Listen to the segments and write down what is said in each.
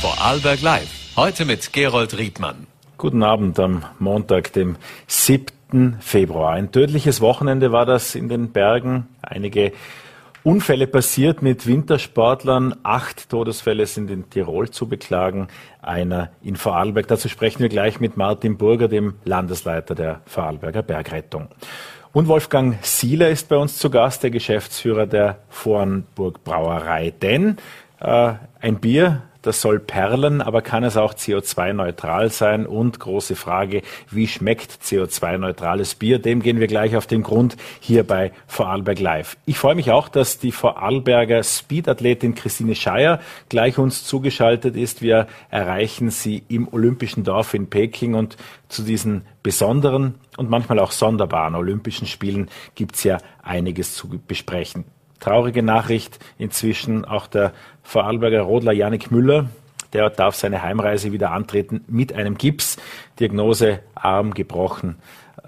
Vorarlberg Live. Heute mit Gerold Riedmann. Guten Abend am Montag, dem 7. Februar. Ein tödliches Wochenende war das in den Bergen. Einige Unfälle passiert mit Wintersportlern. Acht Todesfälle sind in Tirol zu beklagen, einer in Vorarlberg. Dazu sprechen wir gleich mit Martin Burger, dem Landesleiter der Vorarlberger Bergrettung. Und Wolfgang Sieler ist bei uns zu Gast, der Geschäftsführer der Vornburg Brauerei. Denn äh, ein Bier das soll perlen, aber kann es auch CO2-neutral sein? Und große Frage, wie schmeckt CO2-neutrales Bier? Dem gehen wir gleich auf den Grund hier bei Vorarlberg Live. Ich freue mich auch, dass die Vorarlberger Speedathletin Christine Scheier gleich uns zugeschaltet ist. Wir erreichen sie im Olympischen Dorf in Peking und zu diesen besonderen und manchmal auch sonderbaren Olympischen Spielen gibt es ja einiges zu besprechen. Traurige Nachricht inzwischen auch der Vorarlberger Rodler Janik Müller. Der darf seine Heimreise wieder antreten mit einem Gips. Diagnose Arm gebrochen,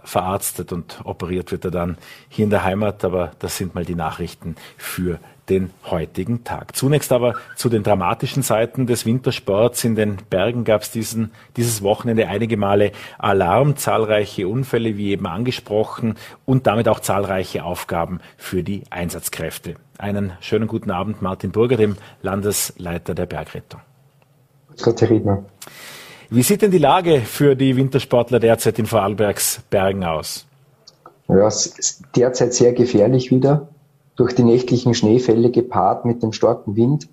verarztet und operiert wird er dann hier in der Heimat. Aber das sind mal die Nachrichten für den heutigen Tag. Zunächst aber zu den dramatischen Seiten des Wintersports. In den Bergen gab es dieses Wochenende einige Male Alarm, zahlreiche Unfälle, wie eben angesprochen, und damit auch zahlreiche Aufgaben für die Einsatzkräfte. Einen schönen guten Abend, Martin Burger, dem Landesleiter der Bergrettung. Gott, Herr Riedmann. Wie sieht denn die Lage für die Wintersportler derzeit in Vorarlbergs Bergen aus? Ja, derzeit sehr gefährlich wieder. Durch die nächtlichen Schneefälle gepaart mit dem starken Wind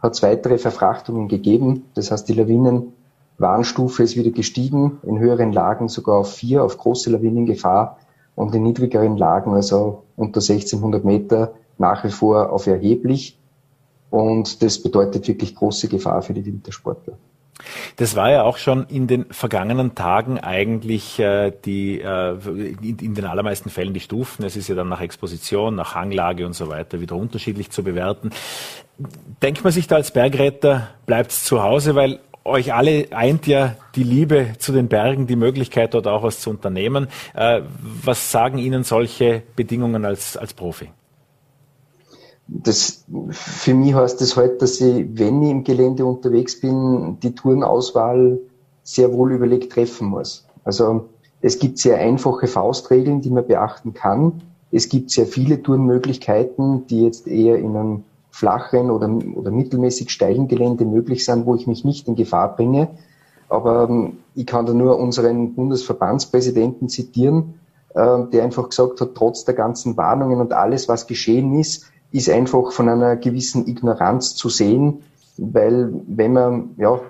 hat es weitere Verfrachtungen gegeben. Das heißt, die Lawinenwarnstufe ist wieder gestiegen, in höheren Lagen sogar auf vier, auf große Lawinengefahr und in niedrigeren Lagen, also unter 1600 Meter, nach wie vor auf erheblich. Und das bedeutet wirklich große Gefahr für die Wintersportler. Das war ja auch schon in den vergangenen Tagen eigentlich äh, die äh, in, in, den allermeisten Fällen die Stufen. Es ist ja dann nach Exposition, nach Hanglage und so weiter wieder unterschiedlich zu bewerten. Denkt man sich da als Bergretter, bleibt zu Hause, weil euch alle eint ja die Liebe zu den Bergen, die Möglichkeit dort auch was zu unternehmen. Äh, was sagen Ihnen solche Bedingungen als, als Profi? Das, für mich heißt das halt, dass ich, wenn ich im Gelände unterwegs bin, die Tourenauswahl sehr wohl überlegt treffen muss. Also es gibt sehr einfache Faustregeln, die man beachten kann. Es gibt sehr viele Tourenmöglichkeiten, die jetzt eher in einem flachen oder, oder mittelmäßig steilen Gelände möglich sind, wo ich mich nicht in Gefahr bringe. Aber ähm, ich kann da nur unseren Bundesverbandspräsidenten zitieren, äh, der einfach gesagt hat, trotz der ganzen Warnungen und alles, was geschehen ist, ist einfach von einer gewissen Ignoranz zu sehen, weil wenn man ja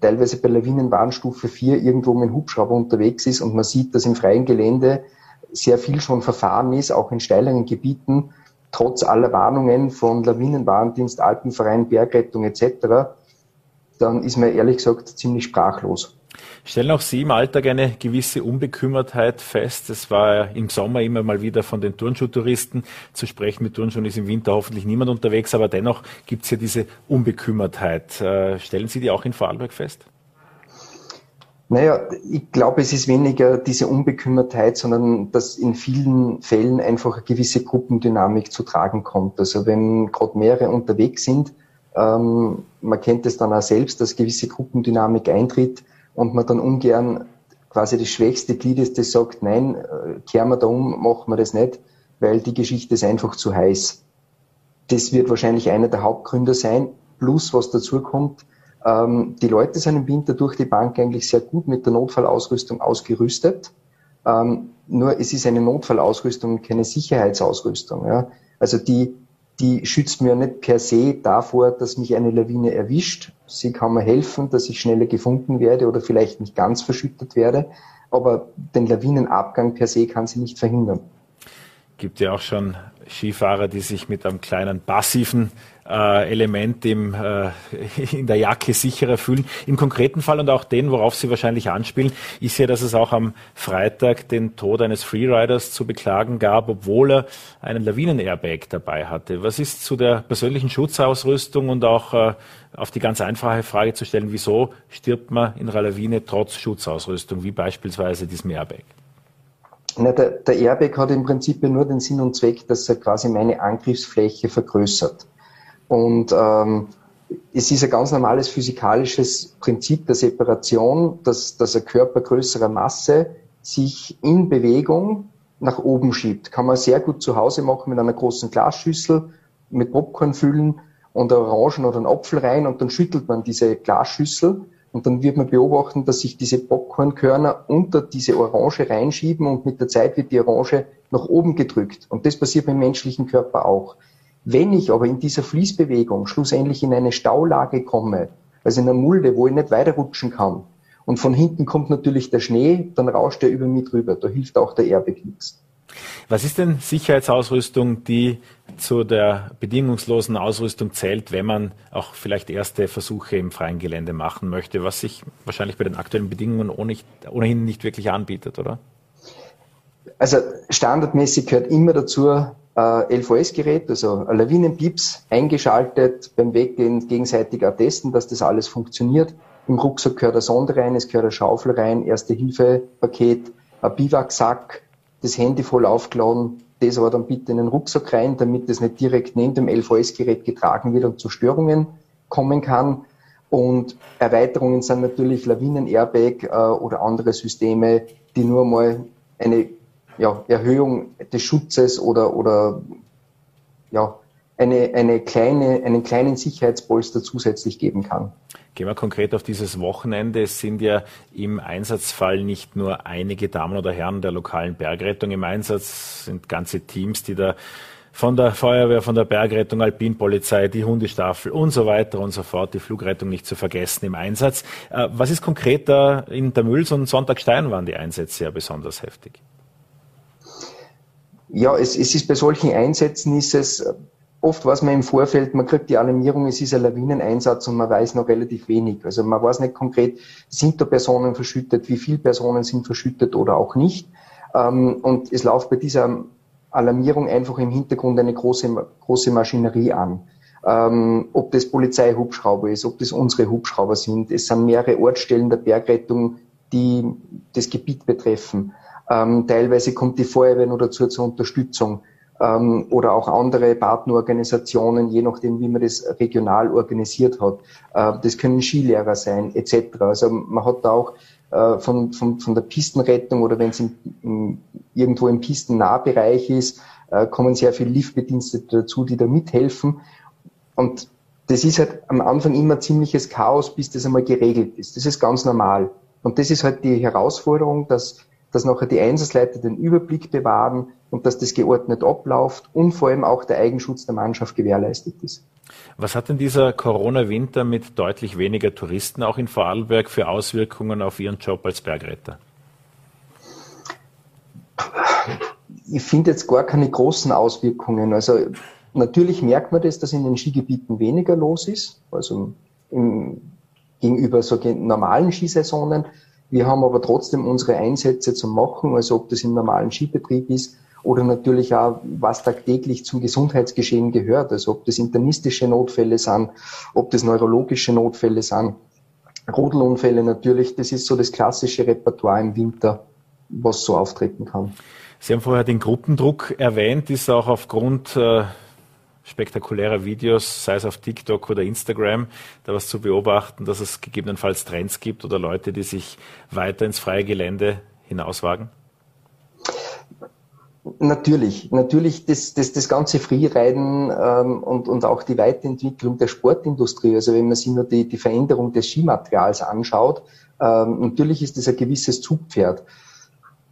teilweise bei Lawinenwarnstufe 4 irgendwo mit einem Hubschrauber unterwegs ist und man sieht, dass im freien Gelände sehr viel schon verfahren ist, auch in steileren Gebieten, trotz aller Warnungen von Lawinenwarndienst, Alpenverein, Bergrettung etc., dann ist man ehrlich gesagt ziemlich sprachlos. Stellen auch Sie im Alltag eine gewisse Unbekümmertheit fest? Es war im Sommer immer mal wieder von den Turnschuhtouristen zu sprechen. Mit Turnschuhen ist im Winter hoffentlich niemand unterwegs, aber dennoch gibt es ja diese Unbekümmertheit. Äh, stellen Sie die auch in Vorarlberg fest? Naja, ich glaube, es ist weniger diese Unbekümmertheit, sondern dass in vielen Fällen einfach eine gewisse Gruppendynamik zu tragen kommt. Also wenn gerade mehrere unterwegs sind, ähm, man kennt es dann auch selbst, dass gewisse Gruppendynamik eintritt, und man dann ungern quasi das schwächste Glied ist, das sagt, nein, äh, kehren wir da um, machen wir das nicht, weil die Geschichte ist einfach zu heiß. Das wird wahrscheinlich einer der Hauptgründe sein. Plus, was dazu kommt, ähm, die Leute sind im Winter durch die Bank eigentlich sehr gut mit der Notfallausrüstung ausgerüstet. Ähm, nur es ist eine Notfallausrüstung, keine Sicherheitsausrüstung. Ja? Also die die schützt mir nicht per se davor, dass mich eine Lawine erwischt. Sie kann mir helfen, dass ich schneller gefunden werde oder vielleicht nicht ganz verschüttet werde. Aber den Lawinenabgang per se kann sie nicht verhindern. Gibt ja auch schon Skifahrer, die sich mit einem kleinen passiven äh, Element im, äh, in der Jacke sicherer fühlen. Im konkreten Fall und auch den, worauf Sie wahrscheinlich anspielen, ist ja, dass es auch am Freitag den Tod eines Freeriders zu beklagen gab, obwohl er einen Lawinen-Airbag dabei hatte. Was ist zu der persönlichen Schutzausrüstung und auch äh, auf die ganz einfache Frage zu stellen, wieso stirbt man in einer Lawine trotz Schutzausrüstung, wie beispielsweise diesem Airbag? Na, der, der Airbag hat im Prinzip nur den Sinn und Zweck, dass er quasi meine Angriffsfläche vergrößert. Und ähm, es ist ein ganz normales physikalisches Prinzip der Separation, dass, dass ein Körper größerer Masse sich in Bewegung nach oben schiebt. Kann man sehr gut zu Hause machen mit einer großen Glasschüssel, mit Popcorn füllen und Orangen oder einen Apfel rein und dann schüttelt man diese Glasschüssel und dann wird man beobachten, dass sich diese Popcornkörner unter diese Orange reinschieben und mit der Zeit wird die Orange nach oben gedrückt. Und das passiert beim menschlichen Körper auch. Wenn ich aber in dieser Fließbewegung schlussendlich in eine Staulage komme, also in einer Mulde, wo ich nicht weiterrutschen kann, und von hinten kommt natürlich der Schnee, dann rauscht er über mich drüber. Da hilft auch der Airbag nichts. Was ist denn Sicherheitsausrüstung, die zu der bedingungslosen Ausrüstung zählt, wenn man auch vielleicht erste Versuche im freien Gelände machen möchte, was sich wahrscheinlich bei den aktuellen Bedingungen ohnehin nicht wirklich anbietet, oder? Also standardmäßig gehört immer dazu äh, LVS-Gerät, also Lawinenpips, eingeschaltet, beim Weggehen gegenseitig attesten, dass das alles funktioniert. Im Rucksack gehört ein Sonde rein, es gehört eine Schaufel rein, Erste-Hilfe-Paket, ein Biwaksack, das Handy voll aufgeladen, das aber dann bitte in den Rucksack rein, damit es nicht direkt neben dem LVS-Gerät getragen wird und zu Störungen kommen kann. Und Erweiterungen sind natürlich Lawinen-Airbag äh, oder andere Systeme, die nur mal eine ja, Erhöhung des Schutzes oder, oder ja, eine, eine kleine, einen kleinen Sicherheitspolster zusätzlich geben kann. Gehen wir konkret auf dieses Wochenende. Es sind ja im Einsatzfall nicht nur einige Damen oder Herren der lokalen Bergrettung im Einsatz, es sind ganze Teams, die da von der Feuerwehr, von der Bergrettung, Alpinpolizei, die Hundestaffel und so weiter und so fort, die Flugrettung nicht zu vergessen im Einsatz. Äh, was ist konkret da in der Mülls und Sonntagstein waren die Einsätze ja besonders heftig? Ja, es, es ist bei solchen Einsätzen ist es oft weiß man im Vorfeld, man kriegt die Alarmierung, es ist ein Lawineneinsatz und man weiß noch relativ wenig. Also man weiß nicht konkret, sind da Personen verschüttet, wie viele Personen sind verschüttet oder auch nicht. Ähm, und es läuft bei dieser Alarmierung einfach im Hintergrund eine große, große Maschinerie an. Ähm, ob das Polizeihubschrauber ist, ob das unsere Hubschrauber sind. Es sind mehrere Ortsstellen der Bergrettung, die das Gebiet betreffen. Ähm, teilweise kommt die Feuerwehr nur dazu zur Unterstützung ähm, oder auch andere Partnerorganisationen, je nachdem, wie man das regional organisiert hat. Äh, das können Skilehrer sein, etc. Also man hat da auch äh, von, von, von der Pistenrettung oder wenn es irgendwo im Pistennahbereich ist, äh, kommen sehr viele Liftbedienstete dazu, die da mithelfen. Und das ist halt am Anfang immer ziemliches Chaos, bis das einmal geregelt ist. Das ist ganz normal. Und das ist halt die Herausforderung, dass dass nachher die Einsatzleiter den Überblick bewahren und dass das geordnet abläuft und vor allem auch der Eigenschutz der Mannschaft gewährleistet ist. Was hat denn dieser Corona-Winter mit deutlich weniger Touristen auch in Vorarlberg für Auswirkungen auf Ihren Job als Bergretter? Ich finde jetzt gar keine großen Auswirkungen. Also natürlich merkt man das, dass in den Skigebieten weniger los ist, also im, gegenüber so normalen Skisaisonen. Wir haben aber trotzdem unsere Einsätze zu machen, also ob das im normalen Skibetrieb ist oder natürlich auch, was tagtäglich zum Gesundheitsgeschehen gehört, also ob das internistische Notfälle sind, ob das neurologische Notfälle sind, Rodelunfälle natürlich, das ist so das klassische Repertoire im Winter, was so auftreten kann. Sie haben vorher den Gruppendruck erwähnt, ist auch aufgrund äh, spektakulärer Videos, sei es auf TikTok oder Instagram, da was zu beobachten, dass es gegebenenfalls Trends gibt oder Leute, die sich weiter ins freie Gelände hinauswagen? Natürlich, natürlich das, das, das ganze Freeriden ähm, und, und auch die Weiterentwicklung der Sportindustrie, also wenn man sich nur die, die Veränderung des Skimaterials anschaut, ähm, natürlich ist das ein gewisses Zugpferd.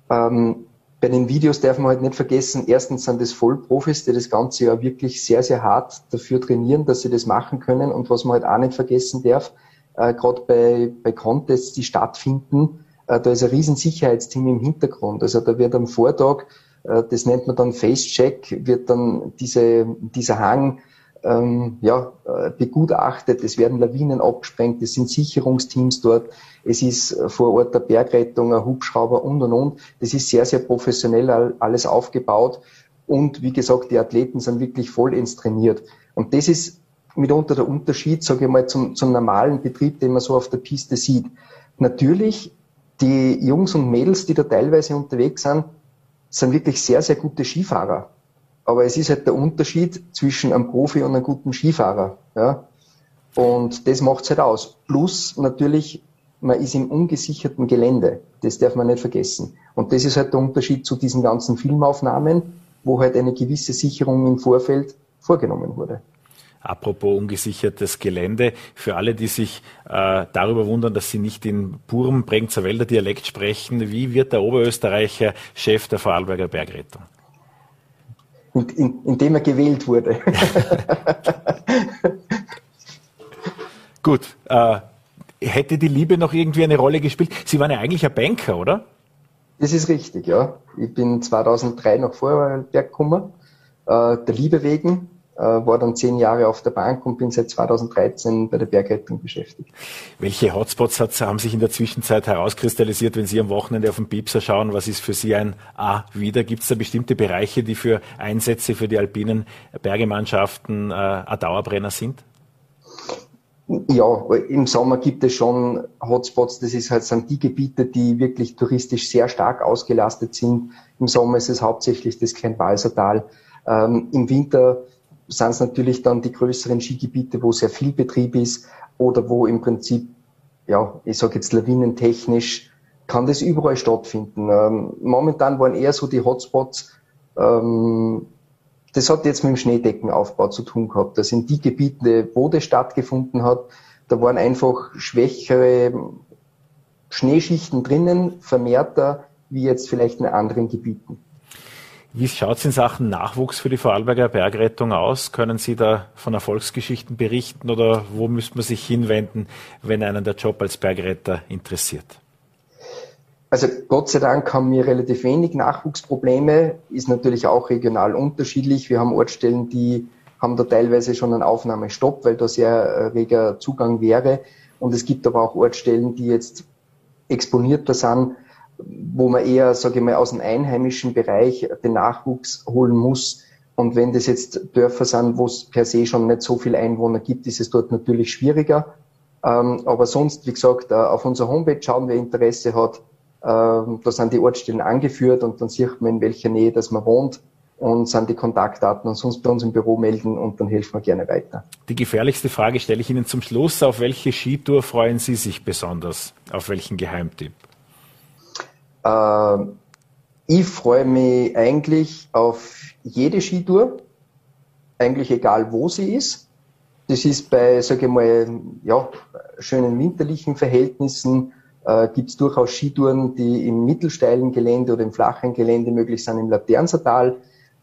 Ähm, bei den Videos darf man halt nicht vergessen, erstens sind das Vollprofis, die das Ganze ja wirklich sehr, sehr hart dafür trainieren, dass sie das machen können. Und was man halt auch nicht vergessen darf, äh, gerade bei, bei Contests, die stattfinden, äh, da ist ein riesen Sicherheitsteam im Hintergrund. Also da wird am Vortag, äh, das nennt man dann Face-Check, wird dann diese, dieser Hang ähm, ja, äh, begutachtet, es werden Lawinen abgesprengt, es sind Sicherungsteams dort, es ist äh, vor Ort der Bergrettung, ein Hubschrauber und und und. Das ist sehr, sehr professionell alles aufgebaut und wie gesagt, die Athleten sind wirklich vollends trainiert. Und das ist mitunter der Unterschied, sage ich mal, zum, zum normalen Betrieb, den man so auf der Piste sieht. Natürlich, die Jungs und Mädels, die da teilweise unterwegs sind, sind wirklich sehr, sehr gute Skifahrer. Aber es ist halt der Unterschied zwischen einem Profi und einem guten Skifahrer. Ja? Und das macht es halt aus. Plus natürlich, man ist im ungesicherten Gelände. Das darf man nicht vergessen. Und das ist halt der Unterschied zu diesen ganzen Filmaufnahmen, wo halt eine gewisse Sicherung im Vorfeld vorgenommen wurde. Apropos ungesichertes Gelände, für alle, die sich äh, darüber wundern, dass sie nicht in purem Bregenzerwälder Wälder Dialekt sprechen, wie wird der Oberösterreicher Chef der Vorarlberger Bergrettung? In, in, indem er gewählt wurde. Gut. Äh, hätte die Liebe noch irgendwie eine Rolle gespielt? Sie waren ja eigentlich ein Banker, oder? Das ist richtig, ja. Ich bin 2003 nach Vorarlberg gekommen, äh, der Liebe wegen war dann zehn Jahre auf der Bank und bin seit 2013 bei der Bergrettung beschäftigt. Welche Hotspots hat, haben sich in der Zwischenzeit herauskristallisiert, wenn Sie am Wochenende auf den Piepser schauen? Was ist für Sie ein A wieder? Gibt es da bestimmte Bereiche, die für Einsätze für die alpinen Bergemannschaften äh, ein Dauerbrenner sind? Ja, im Sommer gibt es schon Hotspots. Das ist halt, sind die Gebiete, die wirklich touristisch sehr stark ausgelastet sind. Im Sommer ist es hauptsächlich das Kleinwalsertal. Ähm, Im Winter sind es natürlich dann die größeren Skigebiete, wo sehr viel Betrieb ist oder wo im Prinzip, ja, ich sage jetzt lawinentechnisch, kann das überall stattfinden. Ähm, momentan waren eher so die Hotspots, ähm, das hat jetzt mit dem Schneedeckenaufbau zu tun gehabt. Das sind die Gebiete, wo das stattgefunden hat, da waren einfach schwächere Schneeschichten drinnen, vermehrter, wie jetzt vielleicht in anderen Gebieten. Wie schaut es in Sachen Nachwuchs für die Vorarlberger Bergrettung aus? Können Sie da von Erfolgsgeschichten berichten oder wo müsste man sich hinwenden, wenn einen der Job als Bergretter interessiert? Also Gott sei Dank haben wir relativ wenig Nachwuchsprobleme, ist natürlich auch regional unterschiedlich. Wir haben Ortsstellen, die haben da teilweise schon einen Aufnahmestopp, weil da sehr äh, reger Zugang wäre. Und es gibt aber auch Ortsstellen, die jetzt exponierter sind, wo man eher, sage ich mal, aus dem einheimischen Bereich den Nachwuchs holen muss. Und wenn das jetzt Dörfer sind, wo es per se schon nicht so viele Einwohner gibt, ist es dort natürlich schwieriger. Ähm, aber sonst, wie gesagt, äh, auf unserer Homepage schauen, wer Interesse hat. Ähm, da sind die Ortsstellen angeführt und dann sieht man, in welcher Nähe dass man wohnt und sind die Kontaktdaten und sonst bei uns im Büro melden und dann helfen wir gerne weiter. Die gefährlichste Frage stelle ich Ihnen zum Schluss. Auf welche Skitour freuen Sie sich besonders? Auf welchen Geheimtipp? Äh, ich freue mich eigentlich auf jede Skitour, eigentlich egal wo sie ist. Das ist bei, sage ich mal, ja, schönen winterlichen Verhältnissen äh, gibt es durchaus Skitouren, die im mittelsteilen Gelände oder im flachen Gelände möglich sind, im Laternsertal.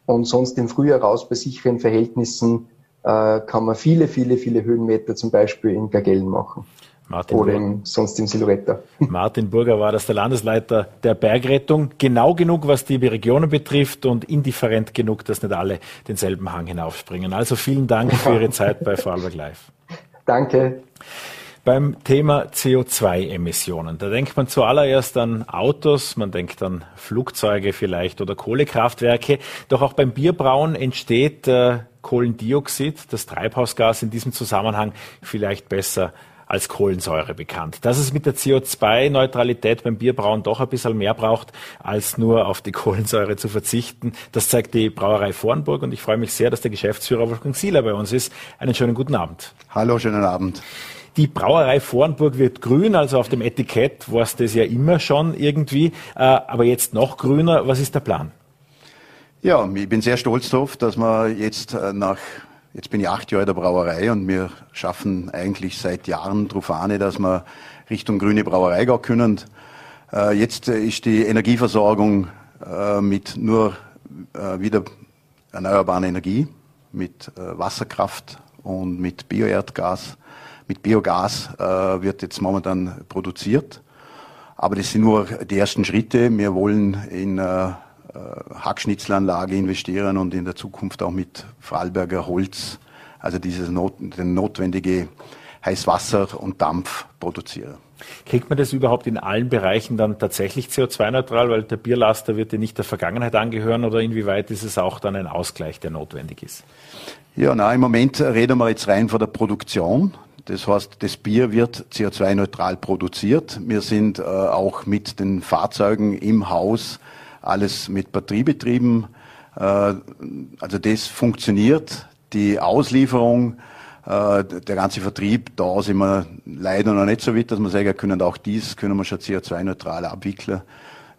Und sonst im Frühjahr raus bei sicheren Verhältnissen äh, kann man viele, viele, viele Höhenmeter zum Beispiel in Gagellen machen. Martin oder im, sonst im Siluretta. Martin Burger war das der Landesleiter der Bergrettung. Genau genug, was die Regionen betrifft und indifferent genug, dass nicht alle denselben Hang hinaufspringen. Also vielen Dank für Ihre Zeit bei Vorarlberg Live. Danke. Beim Thema CO2-Emissionen, da denkt man zuallererst an Autos, man denkt an Flugzeuge vielleicht oder Kohlekraftwerke. Doch auch beim Bierbrauen entsteht äh, Kohlendioxid, das Treibhausgas in diesem Zusammenhang vielleicht besser als Kohlensäure bekannt. Dass es mit der CO2-Neutralität beim Bierbrauen doch ein bisschen mehr braucht, als nur auf die Kohlensäure zu verzichten, das zeigt die Brauerei Vornburg und ich freue mich sehr, dass der Geschäftsführer Wolfgang Sieler bei uns ist. Einen schönen guten Abend. Hallo, schönen Abend. Die Brauerei Vornburg wird grün, also auf dem Etikett war es das ja immer schon irgendwie, äh, aber jetzt noch grüner. Was ist der Plan? Ja, ich bin sehr stolz darauf, dass wir jetzt äh, nach Jetzt bin ich acht Jahre der Brauerei und wir schaffen eigentlich seit Jahren darauf dass wir Richtung grüne Brauerei gehen können. Äh, jetzt ist die Energieversorgung äh, mit nur äh, wieder erneuerbarer Energie, mit Wasserkraft und mit Bioerdgas. Mit Biogas wird jetzt momentan produziert. Aber das sind nur die ersten Schritte. Wir wollen in äh, Hackschnitzelanlage investieren und in der Zukunft auch mit Vorarlberger Holz, also dieses not, den notwendige Heißwasser und Dampf produzieren. Kriegt man das überhaupt in allen Bereichen dann tatsächlich CO2-neutral, weil der Bierlaster wird ja nicht der Vergangenheit angehören oder inwieweit ist es auch dann ein Ausgleich, der notwendig ist? Ja, na, im Moment reden wir jetzt rein von der Produktion. Das heißt, das Bier wird CO2-neutral produziert. Wir sind äh, auch mit den Fahrzeugen im Haus alles mit Batterie betrieben. Äh, also das funktioniert. Die Auslieferung äh, der ganze Vertrieb, da sind wir leider noch nicht so weit, dass wir sagen können, auch dies können wir schon CO2-neutral abwickeln.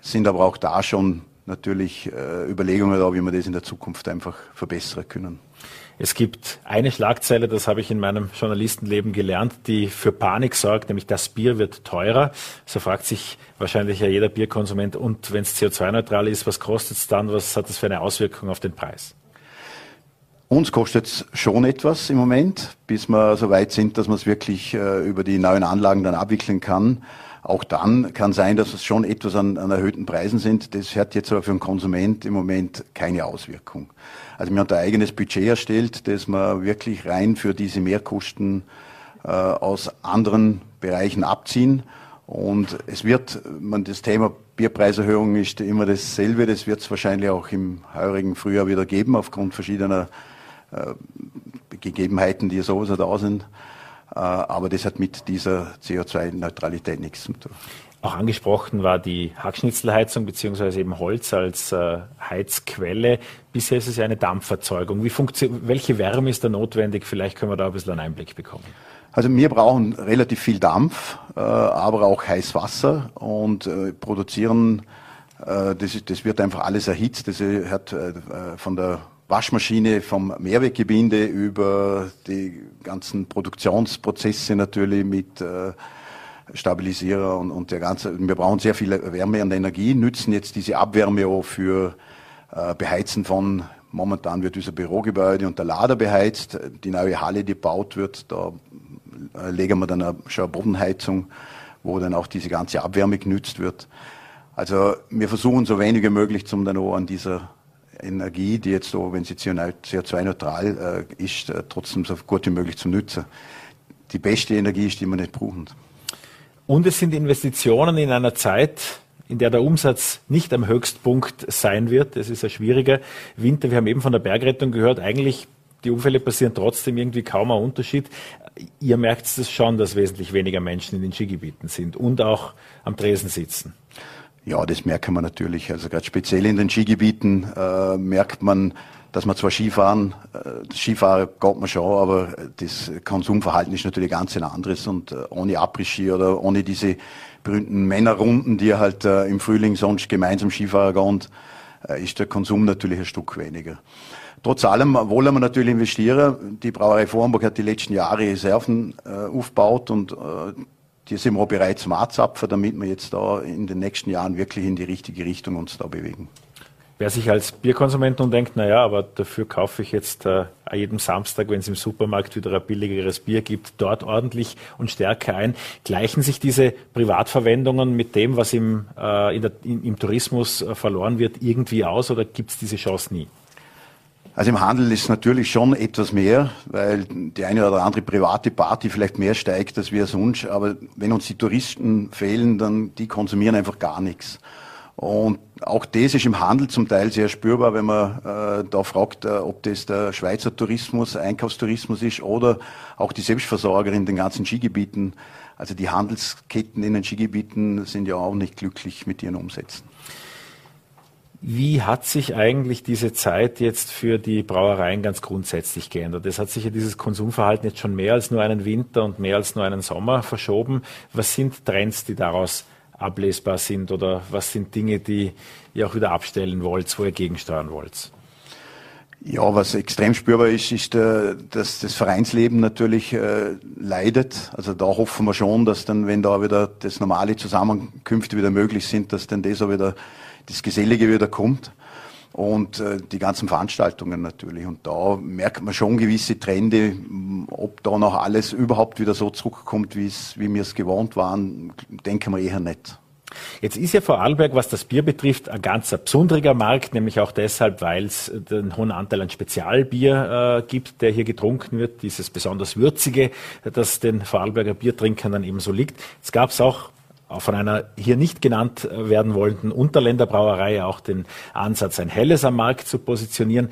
Sind aber auch da schon natürlich äh, Überlegungen da, wie wir das in der Zukunft einfach verbessern können. Es gibt eine Schlagzeile, das habe ich in meinem Journalistenleben gelernt, die für Panik sorgt, nämlich das Bier wird teurer. So fragt sich wahrscheinlich ja jeder Bierkonsument, und wenn es CO2-neutral ist, was kostet es dann? Was hat das für eine Auswirkung auf den Preis? Uns kostet es schon etwas im Moment, bis wir so weit sind, dass man es wirklich äh, über die neuen Anlagen dann abwickeln kann. Auch dann kann sein, dass es schon etwas an, an erhöhten Preisen sind. Das hat jetzt aber für den Konsument im Moment keine Auswirkung. Also wir haben ein eigenes Budget erstellt, das wir wirklich rein für diese Mehrkosten äh, aus anderen Bereichen abziehen. Und es wird, man, das Thema Bierpreiserhöhung ist immer dasselbe. Das wird es wahrscheinlich auch im heurigen Frühjahr wieder geben, aufgrund verschiedener äh, Gegebenheiten, die sowieso da sind. Äh, aber das hat mit dieser CO2-Neutralität nichts zu tun. Auch angesprochen war die Hackschnitzelheizung beziehungsweise eben Holz als äh, Heizquelle. Bisher ist es ja eine Dampferzeugung. Wie welche Wärme ist da notwendig? Vielleicht können wir da ein bisschen einen Einblick bekommen. Also wir brauchen relativ viel Dampf, äh, aber auch Heißwasser und äh, produzieren, äh, das, das, wird einfach alles erhitzt. Das hat äh, von der Waschmaschine vom Mehrweggebinde über die ganzen Produktionsprozesse natürlich mit äh, Stabilisierer und, und der ganze. Wir brauchen sehr viel Wärme und Energie, nützen jetzt diese Abwärme auch für äh, Beheizen von Momentan wird unser Bürogebäude und der Lader beheizt. Die neue Halle, die gebaut wird, da äh, legen wir dann schon eine Bodenheizung, wo dann auch diese ganze Abwärme genützt wird. Also wir versuchen so wenig wie möglich zum dann auch an dieser Energie, die jetzt so, wenn sie CO2-neutral äh, ist, äh, trotzdem so gut wie möglich zu nutzen. Die beste Energie ist, wir nicht brauchen. Und es sind Investitionen in einer Zeit, in der der Umsatz nicht am Höchstpunkt sein wird. Es ist ein schwieriger Winter. Wir haben eben von der Bergrettung gehört, eigentlich die Unfälle passieren trotzdem irgendwie kaum ein Unterschied. Ihr merkt es schon, dass wesentlich weniger Menschen in den Skigebieten sind und auch am Tresen sitzen. Ja, das merken wir natürlich. Also gerade speziell in den Skigebieten äh, merkt man, dass man zwar Skifahren, äh, Skifahrer geht man schon, aber das Konsumverhalten ist natürlich ganz ein anderes und äh, ohne Après-Ski oder ohne diese berühmten Männerrunden, die halt äh, im Frühling sonst gemeinsam Skifahrer gehen, äh, ist der Konsum natürlich ein Stück weniger. Trotz allem wollen wir natürlich investieren. Die Brauerei Vorhamburg hat die letzten Jahre Reserven äh, aufgebaut und äh, die sind wir bereit zum Anzapfen, damit wir jetzt da in den nächsten Jahren wirklich in die richtige Richtung uns da bewegen. Wer sich als Bierkonsument nun denkt, naja, aber dafür kaufe ich jetzt äh, jeden Samstag, wenn es im Supermarkt wieder ein billigeres Bier gibt, dort ordentlich und stärker ein. Gleichen sich diese Privatverwendungen mit dem, was im, äh, der, in, im Tourismus äh, verloren wird, irgendwie aus oder gibt es diese Chance nie? Also im Handel ist natürlich schon etwas mehr, weil die eine oder andere private Party vielleicht mehr steigt als wir sonst. Aber wenn uns die Touristen fehlen, dann die konsumieren einfach gar nichts. Und auch das ist im Handel zum Teil sehr spürbar, wenn man äh, da fragt, äh, ob das der Schweizer Tourismus, Einkaufstourismus ist oder auch die Selbstversorger in den ganzen Skigebieten. Also die Handelsketten in den Skigebieten sind ja auch nicht glücklich mit ihren Umsätzen. Wie hat sich eigentlich diese Zeit jetzt für die Brauereien ganz grundsätzlich geändert? Es hat sich ja dieses Konsumverhalten jetzt schon mehr als nur einen Winter und mehr als nur einen Sommer verschoben. Was sind Trends, die daraus ablesbar sind oder was sind Dinge, die ihr auch wieder abstellen wollt, wo ihr gegensteuern wollt? Ja, was extrem spürbar ist, ist, äh, dass das Vereinsleben natürlich äh, leidet. Also da hoffen wir schon, dass dann, wenn da wieder das normale Zusammenkünfte wieder möglich sind, dass dann das auch wieder das Gesellige wieder kommt und äh, die ganzen Veranstaltungen natürlich. Und da merkt man schon gewisse Trende, ob da noch alles überhaupt wieder so zurückkommt, wie wir es gewohnt waren, denken wir eher nicht. Jetzt ist ja Vorarlberg, was das Bier betrifft, ein ganz besonderer Markt, nämlich auch deshalb, weil es den hohen Anteil an Spezialbier äh, gibt, der hier getrunken wird, dieses besonders würzige, das den Vorarlberger Biertrinkern dann ebenso liegt. Es gab es auch von einer hier nicht genannt werden wollenden Unterländerbrauerei auch den Ansatz, ein Helles am Markt zu positionieren.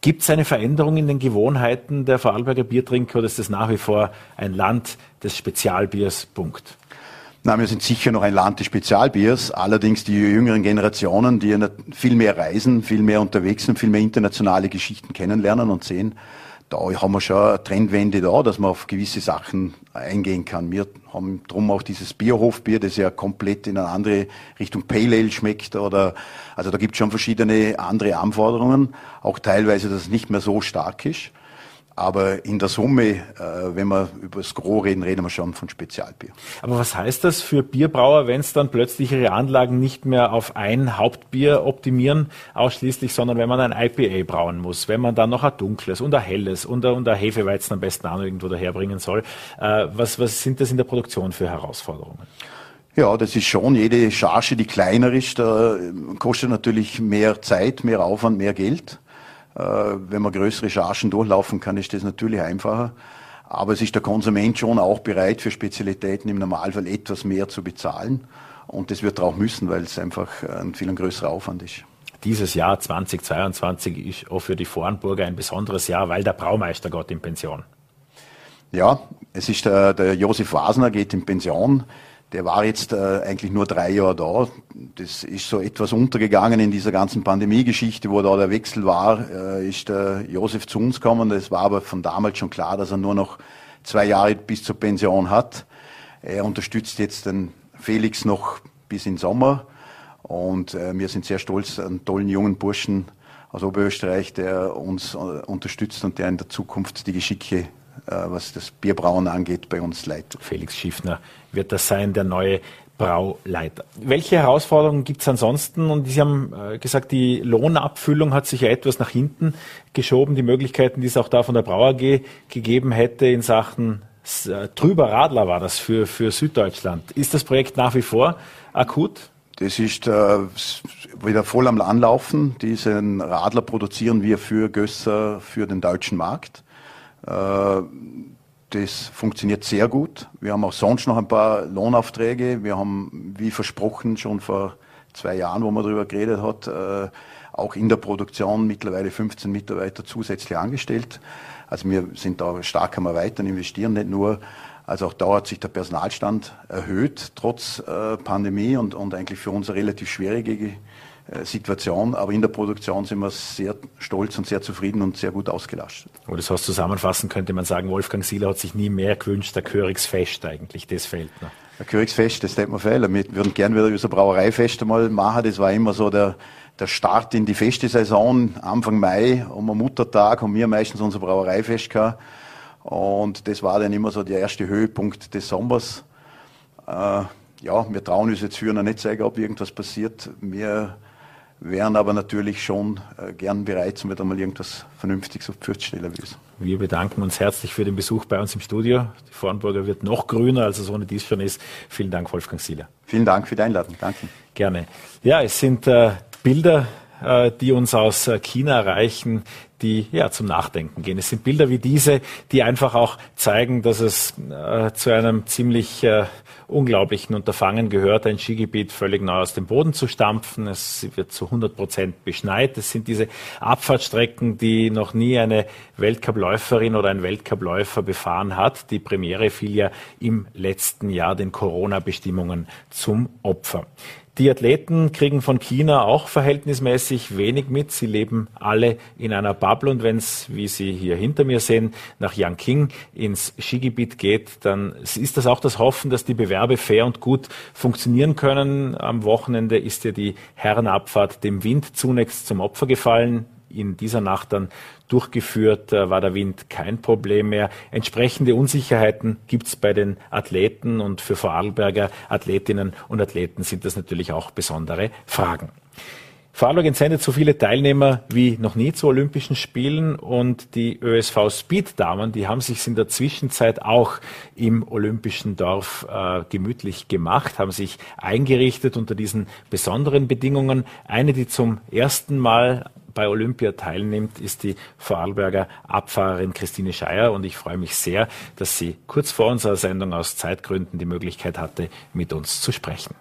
Gibt es eine Veränderung in den Gewohnheiten der Vorarlberger Biertrinker oder ist es nach wie vor ein Land des Spezialbiers? Punkt. Na, wir sind sicher noch ein Land des Spezialbiers. Allerdings die jüngeren Generationen, die viel mehr reisen, viel mehr unterwegs sind, viel mehr internationale Geschichten kennenlernen und sehen, da haben wir schon eine Trendwende da, dass man auf gewisse Sachen eingehen kann. Wir haben drum auch dieses Bierhofbier, das ja komplett in eine andere Richtung Pale Ale schmeckt oder, also da gibt es schon verschiedene andere Anforderungen, auch teilweise, dass es nicht mehr so stark ist. Aber in der Summe, äh, wenn wir über das Gros reden, reden wir schon von Spezialbier. Aber was heißt das für Bierbrauer, wenn es dann plötzlich ihre Anlagen nicht mehr auf ein Hauptbier optimieren ausschließlich, sondern wenn man ein IPA brauen muss, wenn man dann noch ein dunkles und ein helles und ein, und ein Hefeweizen am besten auch irgendwo daherbringen soll. Äh, was, was sind das in der Produktion für Herausforderungen? Ja, das ist schon jede Charge, die kleiner ist, da kostet natürlich mehr Zeit, mehr Aufwand, mehr Geld. Äh, wenn man größere Chargen durchlaufen kann, ist das natürlich einfacher. Aber es ist der Konsument schon auch bereit, für Spezialitäten im Normalfall etwas mehr zu bezahlen. Und das wird er auch müssen, weil es einfach ein viel größerer Aufwand ist. Dieses Jahr 2022 ist auch für die Vornburger ein besonderes Jahr, weil der Braumeister geht in Pension. Ja, es ist der, der Josef Wasner geht in Pension. Der war jetzt äh, eigentlich nur drei Jahre da. Das ist so etwas untergegangen in dieser ganzen Pandemie-Geschichte, wo da der Wechsel war, äh, ist der Josef zu uns gekommen. Das war aber von damals schon klar, dass er nur noch zwei Jahre bis zur Pension hat. Er unterstützt jetzt den Felix noch bis in Sommer. Und äh, wir sind sehr stolz, einen tollen jungen Burschen aus Oberösterreich, der uns äh, unterstützt und der in der Zukunft die Geschicke äh, was das Bierbrauen angeht, bei uns leitet. Felix Schiffner wird das sein, der neue Brauleiter. Welche Herausforderungen gibt es ansonsten? Und Sie haben äh, gesagt, die Lohnabfüllung hat sich ja etwas nach hinten geschoben. Die Möglichkeiten, die es auch da von der Brau AG gegeben hätte in Sachen äh, Trüber Radler war das für, für Süddeutschland. Ist das Projekt nach wie vor akut? Das ist äh, wieder voll am Anlaufen. Diesen Radler produzieren wir für Gösser, für den deutschen Markt. Äh, das funktioniert sehr gut. Wir haben auch sonst noch ein paar Lohnaufträge. Wir haben, wie versprochen, schon vor zwei Jahren, wo man darüber geredet hat, äh, auch in der Produktion mittlerweile 15 Mitarbeiter zusätzlich angestellt. Also wir sind da stark am Erweitern, investieren nicht nur. Also auch da hat sich der Personalstand erhöht, trotz äh, Pandemie und, und eigentlich für uns eine relativ schwierige Situation, aber in der Produktion sind wir sehr stolz und sehr zufrieden und sehr gut ausgelastet. Aber das heißt, zusammenfassend könnte man sagen, Wolfgang Sieler hat sich nie mehr gewünscht, der Körigsfest eigentlich, das fällt noch. Der Körigsfest, das tät mir fehlen. Wir würden gerne wieder unser Brauereifest einmal machen, das war immer so der, der Start in die Festesaison, Anfang Mai, um am Muttertag haben wir meistens unser Brauereifest gehabt. Und das war dann immer so der erste Höhepunkt des Sommers. Äh, ja, wir trauen uns jetzt für noch nicht sagen, ob irgendwas passiert. Wir wären aber natürlich schon äh, gern bereit, um wieder mal irgendwas Vernünftiges auf stellen müssen. Wir bedanken uns herzlich für den Besuch bei uns im Studio. Die Vornburger wird noch grüner, als es ohne dies schon ist. Vielen Dank, Wolfgang Sieler. Vielen Dank für die Einladung. Danke. Gerne. Ja, es sind äh, Bilder, äh, die uns aus äh, China erreichen, die ja zum Nachdenken gehen. Es sind Bilder wie diese, die einfach auch zeigen, dass es äh, zu einem ziemlich äh, unglaublichen Unterfangen gehört, ein Skigebiet völlig neu aus dem Boden zu stampfen. Es wird zu 100 Prozent beschneit. Es sind diese Abfahrtstrecken, die noch nie eine Weltcupläuferin oder ein Weltcupläufer befahren hat. Die Premiere fiel ja im letzten Jahr den Corona-Bestimmungen zum Opfer. Die Athleten kriegen von China auch verhältnismäßig wenig mit. Sie leben alle in einer Bubble und wenn es, wie Sie hier hinter mir sehen, nach Yangqing ins Skigebiet geht, dann ist das auch das Hoffen, dass die Bewerbe fair und gut funktionieren können. Am Wochenende ist ja die Herrenabfahrt dem Wind zunächst zum Opfer gefallen in dieser Nacht dann durchgeführt, äh, war der Wind kein Problem mehr. Entsprechende Unsicherheiten gibt es bei den Athleten und für Vorarlberger Athletinnen und Athleten sind das natürlich auch besondere Fragen. Vorarlberg entsendet so viele Teilnehmer wie noch nie zu Olympischen Spielen und die ÖSV Speed Damen, die haben sich in der Zwischenzeit auch im Olympischen Dorf äh, gemütlich gemacht, haben sich eingerichtet unter diesen besonderen Bedingungen. Eine, die zum ersten Mal bei Olympia teilnimmt, ist die Vorarlberger Abfahrerin Christine Scheier und ich freue mich sehr, dass sie kurz vor unserer Sendung aus Zeitgründen die Möglichkeit hatte, mit uns zu sprechen.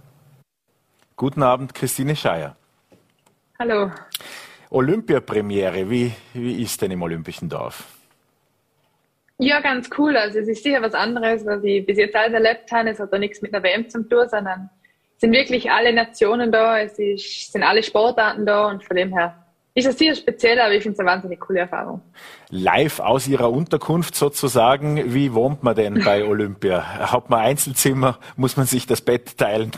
Guten Abend, Christine Scheier. Hallo. Olympiapremiere, wie, wie ist denn im Olympischen Dorf? Ja, ganz cool. Also es ist sicher was anderes, was ich bis jetzt alles erlebt habe. Es hat da nichts mit einer WM zu tun, sondern es sind wirklich alle Nationen da, es ist, sind alle Sportarten da und von dem her ist es sicher speziell, aber ich finde es eine wahnsinnig coole Erfahrung. Live aus Ihrer Unterkunft sozusagen. Wie wohnt man denn bei Olympia? Hat man Einzelzimmer? Muss man sich das Bett teilen?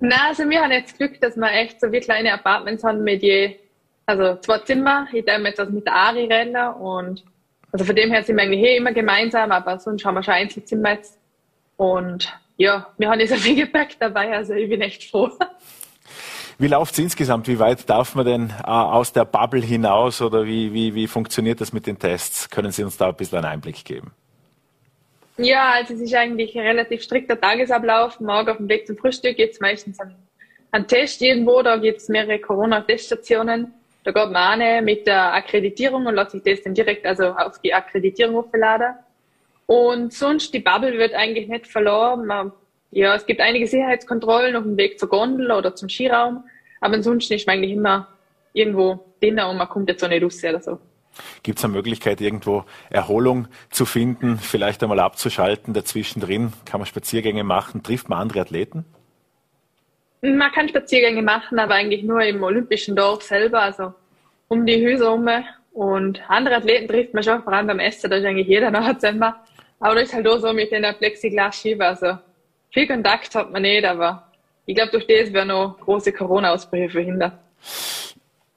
Na, also wir haben jetzt Glück, dass wir echt so wie kleine Apartments haben mit je, also zwei Zimmer. Ich teile jetzt also mit der Ari rennen und also von dem her sind wir eigentlich eh immer gemeinsam, aber sonst haben wir schon Einzelzimmer jetzt. Und ja, wir haben jetzt ein viel Gepäck dabei, also ich bin echt froh. Wie läuft es insgesamt? Wie weit darf man denn äh, aus der Bubble hinaus oder wie, wie, wie funktioniert das mit den Tests? Können Sie uns da ein bisschen einen Einblick geben? Ja, also es ist eigentlich ein relativ strikter Tagesablauf. Morgen auf dem Weg zum Frühstück gibt es meistens einen, einen, Test irgendwo, da gibt es mehrere Corona-Teststationen. Da geht man eine mit der Akkreditierung und lässt sich das dann direkt also auf die Akkreditierung aufladen. Und sonst, die Bubble wird eigentlich nicht verloren. Man, ja, es gibt einige Sicherheitskontrollen auf dem Weg zur Gondel oder zum Skiraum, aber ansonsten ist man eigentlich immer irgendwo drinnen und man kommt jetzt auch nicht raus oder so. Gibt es eine Möglichkeit, irgendwo Erholung zu finden, vielleicht einmal abzuschalten, dazwischen drin? Kann man Spaziergänge machen? Trifft man andere Athleten? Man kann Spaziergänge machen, aber eigentlich nur im olympischen Dorf selber, also um die Hüse herum. Und andere Athleten trifft man schon, vor allem beim Essen, da ist eigentlich jeder noch zusammen. Aber das ist halt auch so mit den Plexiglas-Schiebe, also viel Kontakt hat man nicht, aber ich glaube, durch das werden noch große Corona-Ausbrüche verhindert.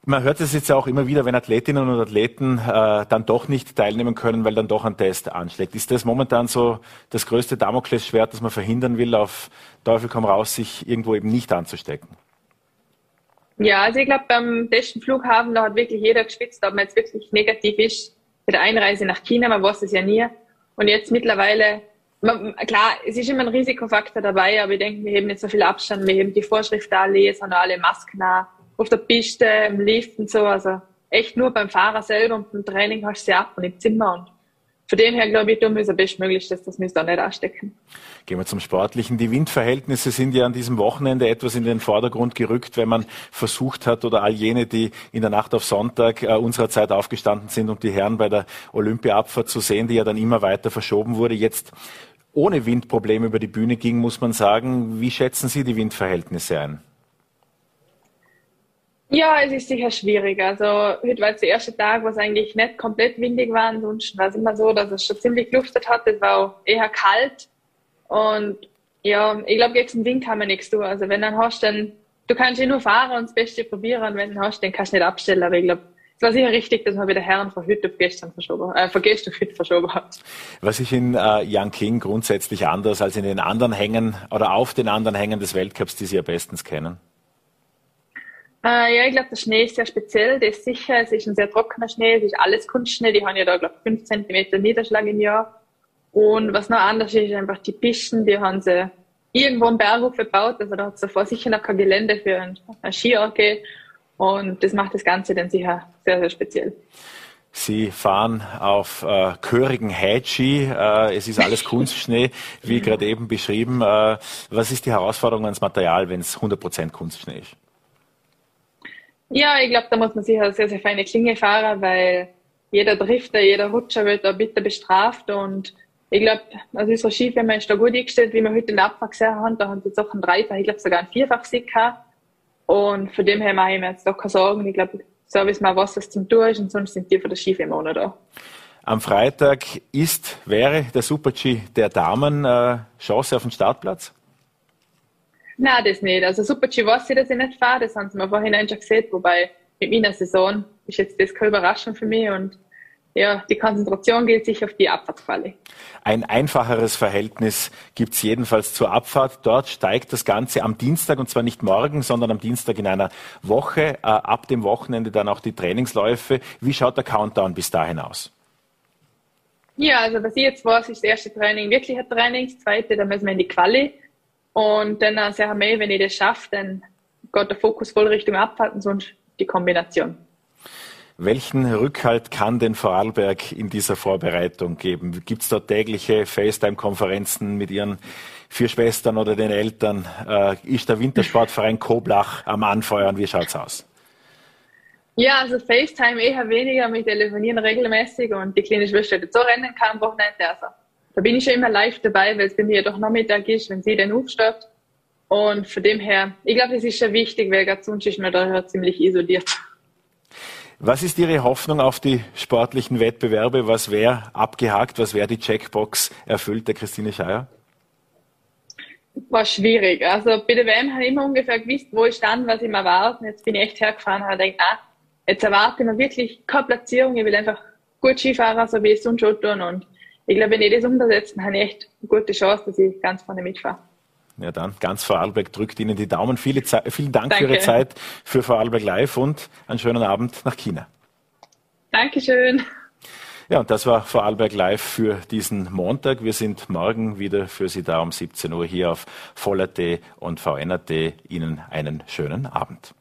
Man hört es jetzt auch immer wieder, wenn Athletinnen und Athleten äh, dann doch nicht teilnehmen können, weil dann doch ein Test anschlägt. Ist das momentan so das größte Damoklesschwert, das man verhindern will, auf Teufel komm raus, sich irgendwo eben nicht anzustecken? Ja, also ich glaube, beim besten Flughafen, da hat wirklich jeder geschwitzt, ob man jetzt wirklich negativ ist bei der Einreise nach China, man weiß es ja nie. Und jetzt mittlerweile, man, klar, es ist immer ein Risikofaktor dabei, aber ich denke, wir heben nicht so viel Abstand, wir heben die Vorschrift alle, es haben alle Masken nach auf der Piste, im Lift und so. Also echt nur beim Fahrer selber und beim Training hast du sie ab und im Zimmer. Und von dem her glaube ich, tun wir es bestmöglich, dass das wir da nicht anstecken. Gehen wir zum Sportlichen. Die Windverhältnisse sind ja an diesem Wochenende etwas in den Vordergrund gerückt, wenn man versucht hat oder all jene, die in der Nacht auf Sonntag äh, unserer Zeit aufgestanden sind, um die Herren bei der Olympiaabfahrt zu sehen, die ja dann immer weiter verschoben wurde. Jetzt ohne Windprobleme über die Bühne ging, muss man sagen. Wie schätzen Sie die Windverhältnisse ein? Ja, es ist sicher schwierig. Also heute war es der erste Tag, wo es eigentlich nicht komplett windig war. Ansonsten war es immer so, dass es schon ziemlich geluftet hat. Es war auch eher kalt. Und ja, ich glaube, gegen den Wind kann man nichts tun. Also wenn dann hast, dann du kannst eh nur fahren und das Beste probieren. Und wenn du hast, dann kannst du nicht abstellen. Aber ich glaube, war sicher richtig, dass man wieder Herren von heute auf gestern verschoben, äh, von gestern auf heute verschoben hat. Was ich in äh, Yang King grundsätzlich anders als in den anderen Hängen oder auf den anderen Hängen des Weltcups, die Sie ja bestens kennen? Äh, ja, ich glaube, der Schnee ist sehr speziell, der ist sicher. Es ist ein sehr trockener Schnee, es ist alles Kunstschnee. Die haben ja da, glaube ich, 5 cm Niederschlag im Jahr. Und was noch anders ist, ist einfach die Pisten, die haben sie irgendwo im Berghof gebaut. Also da hat es davor sicher noch kein Gelände für ein, ein Ski Und das macht das Ganze dann sicher sehr, sehr speziell. Sie fahren auf äh, chörigen Headski. Äh, es ist alles Kunstschnee, wie gerade eben beschrieben. Äh, was ist die Herausforderung ans Material, wenn es 100% Kunstschnee ist? Ja, ich glaube, da muss man sicher sehr, sehr feine Klinge fahren, weil jeder Drifter, jeder Rutscher wird da bitter bestraft und ich glaube, also unsere Skifirma ist da gut eingestellt, wie wir heute in der Abfahrt gesehen haben. Da haben sie jetzt auch ein Dreifach, ich glaube sogar ein Vierfach-Sieg gehabt. Und von dem her mache ich mir jetzt doch keine Sorgen. Ich glaube, so wissen wir, was es zum Tun ist und sonst sind die von der Skifirma auch noch da. Am Freitag ist, wäre der Super-G der Damen äh, Chance auf den Startplatz? Nein, das nicht. Also Super-G weiß ich, dass ich nicht fahre. Das haben sie mir vorhin schon gesehen. Wobei mit meiner Saison ist jetzt das keine Überraschung für mich. Und ja, die Konzentration geht sich auf die Abfahrtsquali. Ein einfacheres Verhältnis gibt's jedenfalls zur Abfahrt. Dort steigt das Ganze am Dienstag und zwar nicht morgen, sondern am Dienstag in einer Woche. Äh, ab dem Wochenende dann auch die Trainingsläufe. Wie schaut der Countdown bis dahin aus? Ja, also was ich jetzt weiß, ist das erste Training wirklich ein Training. Das zweite, da müssen wir in die Quali. Und dann äh, sagen wir, wenn ich das schaffe, dann geht der Fokus voll Richtung Abfahrt und sonst die Kombination. Welchen Rückhalt kann denn Vorarlberg in dieser Vorbereitung geben? Gibt es da tägliche FaceTime-Konferenzen mit Ihren vier Schwestern oder den Eltern? Äh, ist der Wintersportverein Koblach am Anfeuern? Wie schaut's aus? Ja, also FaceTime eher weniger. Wir telefonieren regelmäßig und die kleine Schwester so rennen kann am Wochenende. Also da bin ich schon immer live dabei, weil es bei mir doch Nachmittag ist, wenn sie dann aufsteht. Und von dem her, ich glaube, das ist schon wichtig, weil gerade sonst ist man da ziemlich isoliert. Was ist Ihre Hoffnung auf die sportlichen Wettbewerbe? Was wäre abgehakt? Was wäre die Checkbox erfüllt der Christine Scheier? War schwierig. Also bei der WM habe ich immer ungefähr gewusst, wo ich stand, was ich mir erwarte. Jetzt bin ich echt hergefahren und gedacht, ah, jetzt erwarte ich mir wirklich keine Platzierung. Ich will einfach gut Skifahren, so wie ich es sonst schon tun. Und ich glaube, wenn ich das umsetze, habe ich echt eine gute Chance, dass ich ganz vorne mitfahre. Ja, dann ganz Vorarlberg drückt Ihnen die Daumen. Viele Ze vielen Dank Danke. für Ihre Zeit für Vorarlberg Live und einen schönen Abend nach China. Dankeschön. Ja, und das war Vorarlberg Live für diesen Montag. Wir sind morgen wieder für Sie da um 17 Uhr hier auf Voll.at und VN.at. Ihnen einen schönen Abend.